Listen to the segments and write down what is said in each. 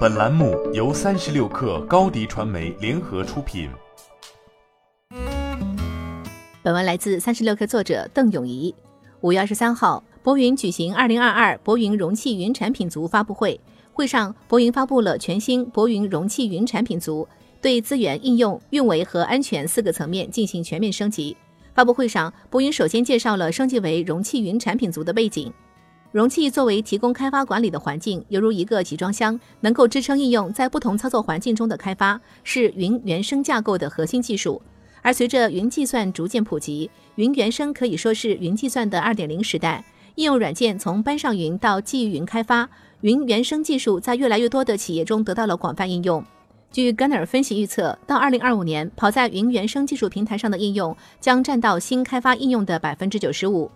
本栏目由三十六氪高低传媒联合出品。本文来自三十六氪作者邓永怡。五月二十三号，博云举行二零二二博云容器云产品组发布会，会上博云发布了全新博云容器云产品组，对资源、应用、运维和安全四个层面进行全面升级。发布会上，博云首先介绍了升级为容器云产品组的背景。容器作为提供开发管理的环境，犹如一个集装箱，能够支撑应用在不同操作环境中的开发，是云原生架构的核心技术。而随着云计算逐渐普及，云原生可以说是云计算的二点零时代。应用软件从搬上云到基于云开发，云原生技术在越来越多的企业中得到了广泛应用。据 Gartner 分析预测，到二零二五年，跑在云原生技术平台上的应用将占到新开发应用的百分之九十五。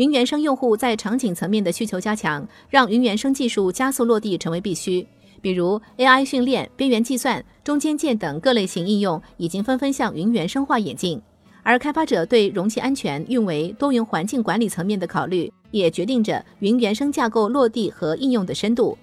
云原生用户在场景层面的需求加强，让云原生技术加速落地成为必须。比如 AI 训练、边缘计算、中间件等各类型应用已经纷纷向云原生化演进。而开发者对容器安全、运维、多云环境管理层面的考虑，也决定着云原生架构落地和应用的深度。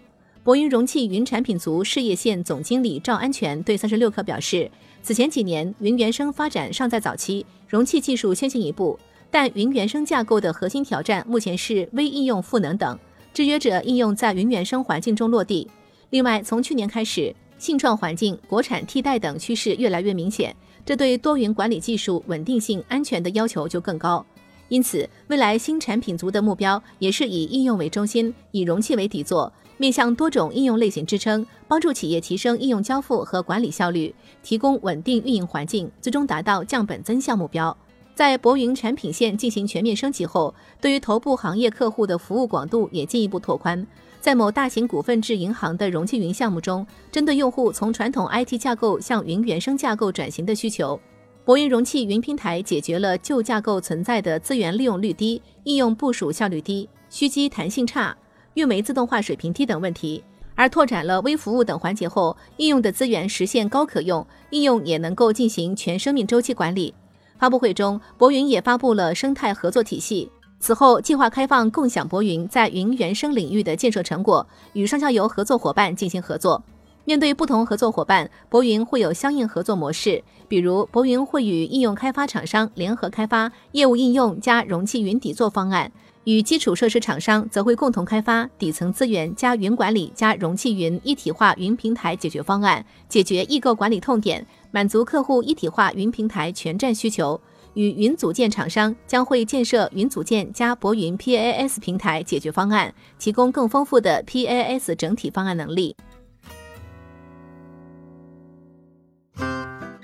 博云容器云产品组事业线总经理赵安全对三十六氪表示，此前几年云原生发展尚在早期，容器技术先行一步。但云原生架构的核心挑战目前是微应用赋能等制约者应用在云原生环境中落地。另外，从去年开始，信创环境、国产替代等趋势越来越明显，这对多云管理技术稳定性、安全的要求就更高。因此，未来新产品族的目标也是以应用为中心，以容器为底座，面向多种应用类型支撑，帮助企业提升应用交付和管理效率，提供稳定运营环境，最终达到降本增效目标。在博云产品线进行全面升级后，对于头部行业客户的服务广度也进一步拓宽。在某大型股份制银行的容器云项目中，针对用户从传统 IT 架构向云原生架构转型的需求，博云容器云平台解决了旧架构存在的资源利用率低、应用部署效率低、虚积弹性差、运维自动化水平低等问题。而拓展了微服务等环节后，应用的资源实现高可用，应用也能够进行全生命周期管理。发布会中，博云也发布了生态合作体系。此后，计划开放共享博云在云原生领域的建设成果，与上下游合作伙伴进行合作。面对不同合作伙伴，博云会有相应合作模式，比如博云会与应用开发厂商联合开发业务应用加容器云底座方案。与基础设施厂商则会共同开发底层资源加云管理加容器云一体化云平台解决方案，解决异构管理痛点，满足客户一体化云平台全站需求。与云组件厂商将会建设云组件加博云 PAS 平台解决方案，提供更丰富的 PAS 整体方案能力。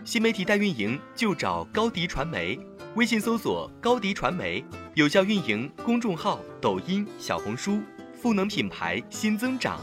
新媒体代运营就找高迪传媒。微信搜索高迪传媒，有效运营公众号、抖音、小红书，赋能品牌新增长。